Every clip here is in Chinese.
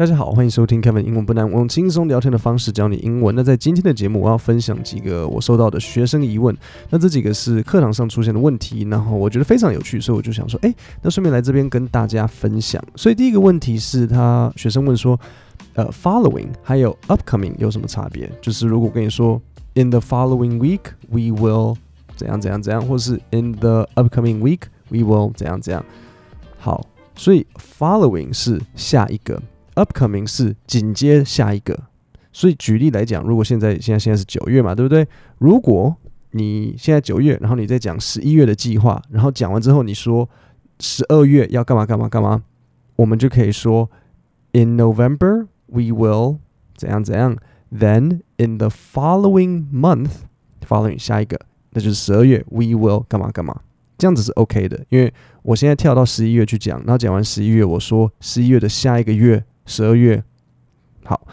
大家好，欢迎收听 Kevin 英文不难，我用轻松聊天的方式教你英文。那在今天的节目，我要分享几个我收到的学生疑问。那这几个是课堂上出现的问题，然后我觉得非常有趣，所以我就想说，哎，那顺便来这边跟大家分享。所以第一个问题是他学生问说，呃，following 还有 upcoming 有什么差别？就是如果跟你说 in the following week we will 怎样怎样怎样，或是 in the upcoming week we will 怎样怎样。好，所以 following 是下一个。Upcoming 是紧接下一个，所以举例来讲，如果现在现在现在是九月嘛，对不对？如果你现在九月，然后你再讲十一月的计划，然后讲完之后你说十二月要干嘛干嘛干嘛，我们就可以说 In November we will 怎样怎样，Then in the following month，following 下一个，那就是十二月 we will 干嘛干嘛，这样子是 OK 的，因为我现在跳到十一月去讲，然后讲完十一月，我说十一月的下一个月。十二月，好，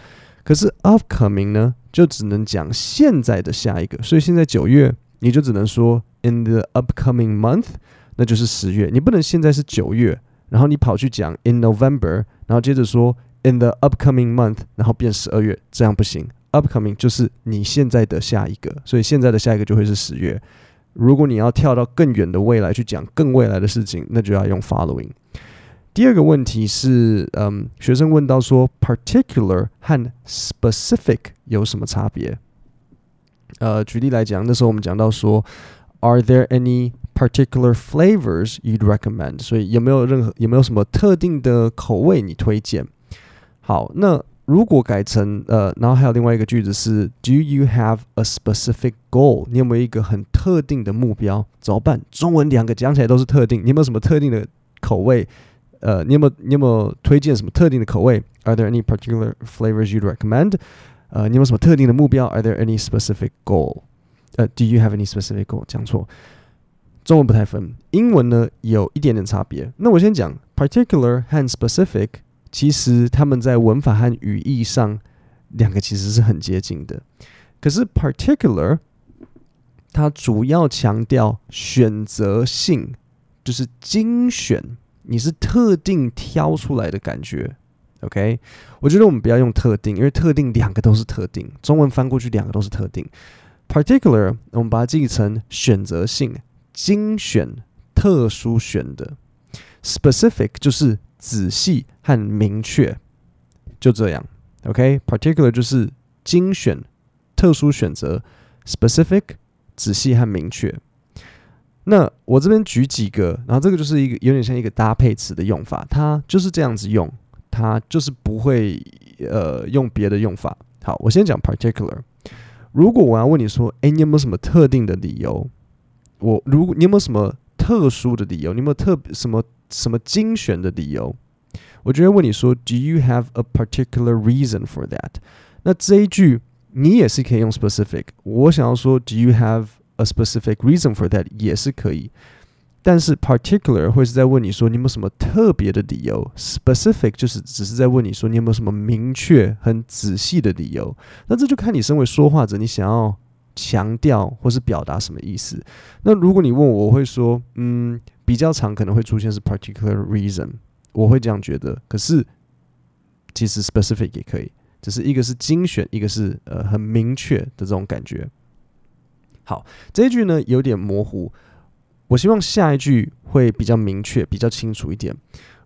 可是 upcoming 呢，就只能讲现在的下一个，所以现在九月，你就只能说 in the upcoming month，那就是十月，你不能现在是九月，然后你跑去讲 in November，然后接着说 in the upcoming month，然后变十二月，这样不行。upcoming 就是你现在的下一个，所以现在的下一个就会是十月。如果你要跳到更远的未来去讲更未来的事情，那就要用 following。第二个问题是，嗯，学生问到说，particular 和 specific 有什么差别？呃，举例来讲，那时候我们讲到说，Are there any particular flavors you'd recommend？所以有没有任何有没有什么特定的口味你推荐？好，那如果改成呃，然后还有另外一个句子是，Do you have a specific goal？你有没有一个很特定的目标？怎么办？中文两个讲起来都是特定，你有没有什么特定的口味？呃，你有没有你有没有推荐什么特定的口味？Are there any particular flavors you'd recommend？呃，你有没有什么特定的目标？Are there any specific goal？呃，Do you have any specific goal？讲错，中文不太分，英文呢有一点点差别。那我先讲 particular 和 specific，其实他们在文法和语义上两个其实是很接近的。可是 particular 它主要强调选择性，就是精选。你是特定挑出来的感觉，OK？我觉得我们不要用特定，因为特定两个都是特定，中文翻过去两个都是特定。Particular，我们把它记成选择性、精选、特殊选的。Specific 就是仔细和明确，就这样，OK？Particular 就是精选、特殊选择，Specific 仔细和明确。那我这边举几个，然后这个就是一个有点像一个搭配词的用法，它就是这样子用，它就是不会呃用别的用法。好，我先讲 particular。如果我要问你说，诶，你有没有什么特定的理由？我如果你有没有什么特殊的理由？你有没有特什么什么精选的理由？我就会问你说，Do you have a particular reason for that？那这一句你也是可以用 specific。我想要说，Do you have A specific reason for that 也是可以，但是 particular 会是在问你说你有没有什么特别的理由，specific 就是只是在问你说你有没有什么明确、很仔细的理由。那这就看你身为说话者，你想要强调或是表达什么意思。那如果你问我，我会说，嗯，比较常可能会出现是 particular reason，我会这样觉得。可是其实 specific 也可以，只是一个是精选，一个是呃很明确的这种感觉。好，这一句呢有点模糊，我希望下一句会比较明确、比较清楚一点。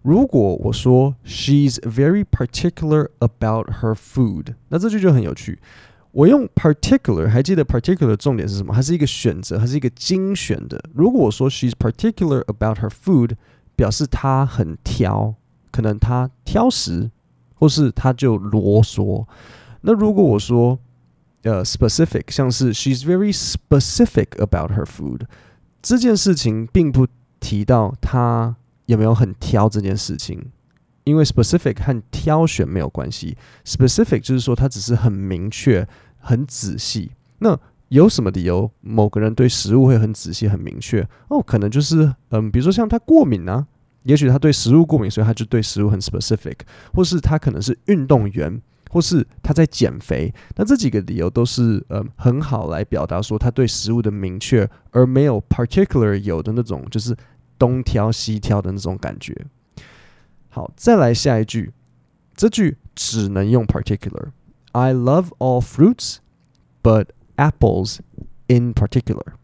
如果我说 She's very particular about her food，那这句就很有趣。我用 particular，还记得 particular 重点是什么？它是一个选择，它是一个精选的。如果我说 She's particular about her food，表示她很挑，可能她挑食，或是她就啰嗦。那如果我说呃、，specific，像是 she's very specific about her food 这件事情，并不提到她有没有很挑这件事情，因为 specific 和挑选没有关系，specific 就是说她只是很明确、很仔细。那有什么理由某个人对食物会很仔细、很明确？哦，可能就是嗯，比如说像他过敏啊，也许他对食物过敏，所以他就对食物很 specific，或是他可能是运动员。或是他在减肥，那这几个理由都是呃很好来表达说他对食物的明确，而没有 particular 有的那种就是东挑西挑的那种感觉。好，再来下一句，这句只能用 particular。I love all fruits, but apples in particular。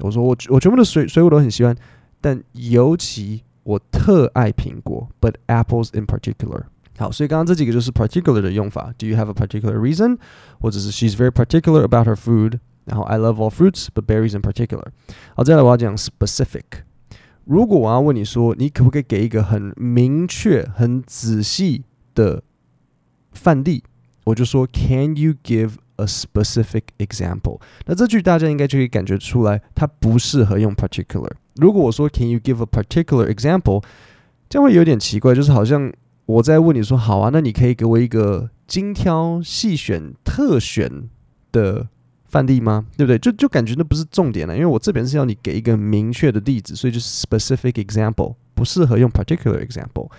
我说我我全部的水水果都很喜欢，但尤其我特爱苹果，but apples in particular。好，所以刚刚这几个就是 particular 的用法。Do you have a particular reason？或者是 She's very particular about her food。然后 I love all fruits, but berries in particular。好，接下来我要讲 specific。如果我要问你说，你可不可以给一个很明确、很仔细的范例？我就说 Can you give a specific example？那这句大家应该就可以感觉出来，它不适合用 particular。如果我说 Can you give a particular example？这样会有点奇怪，就是好像。 我在问你说好啊，那你可以给我一个精挑细选、特选的范例吗？对不对？就就感觉那不是重点了，因为我这边是要你给一个明确的例子，所以就是 specific example，不适合用 particular example。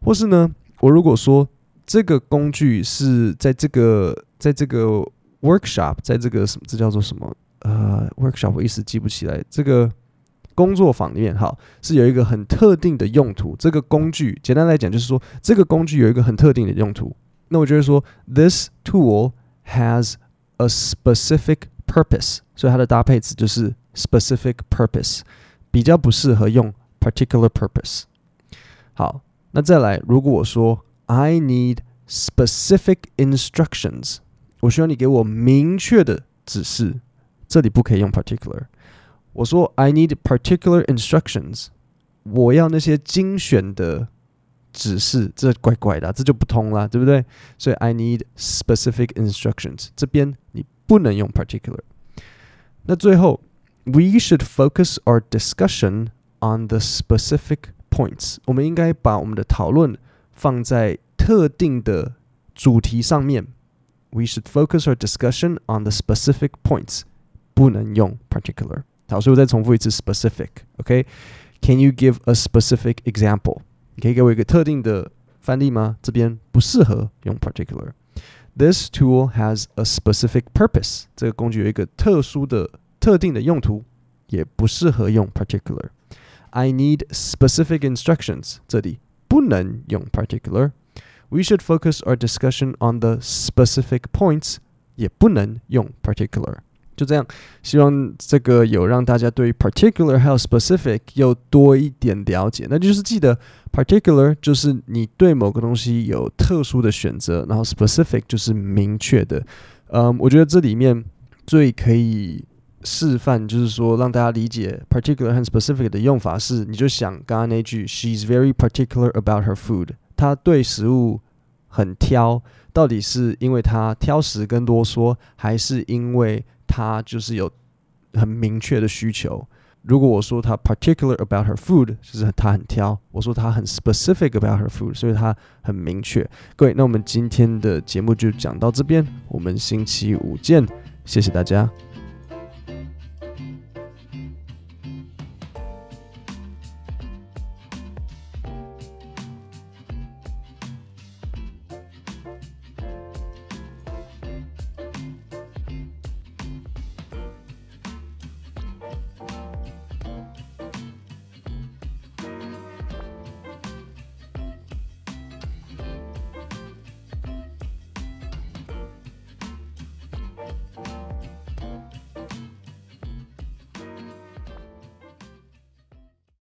或是呢，我如果说这个工具是在这个在这个 workshop，在这个什么，这叫做什么？呃，workshop 我一时记不起来这个。工作坊里面，好，是有一个很特定的用途。这个工具，简单来讲，就是说这个工具有一个很特定的用途。那我就会说，This tool has a specific purpose。所以它的搭配词就是 specific purpose，比较不适合用 particular purpose。好，那再来，如果我说 I need specific instructions，我需要你给我明确的指示，这里不可以用 particular。我说 I need particular instructions，我要那些精选的指示，这怪怪的，这就不通了，对不对？所以 I need specific instructions，这边你不能用 particular。那最后，We should focus our discussion on the specific points。我们应该把我们的讨论放在特定的主题上面。We should focus our discussion on the specific points，不能用 particular。 好，所以我再重复一次，specific，OK？Can you give a specific example？你可以给我一个特定的范例吗？这边不适合用 particular。This tool has a specific purpose。这个工具有一个特殊的、特定的用途，也不适合用 particular。I need specific instructions。这里不能用 particular。We should focus our discussion on the specific points。也不能用 particular。 就这样，希望这个有让大家对 particular 还有 specific 又多一点了解。那就是记得 particular 就是你对某个东西有特殊的选择，然后 specific 就是明确的。嗯，我觉得这里面最可以示范，就是说让大家理解 particular 和 specific 的用法是，你就想刚刚那句 She's very particular about her food。她对食物很挑，到底是因为她挑食跟啰嗦，还是因为？他就是有很明确的需求。如果我说他 particular about her food，就是他很挑；我说他很 specific about her food，所以他很明确。各位，那我们今天的节目就讲到这边，我们星期五见，谢谢大家。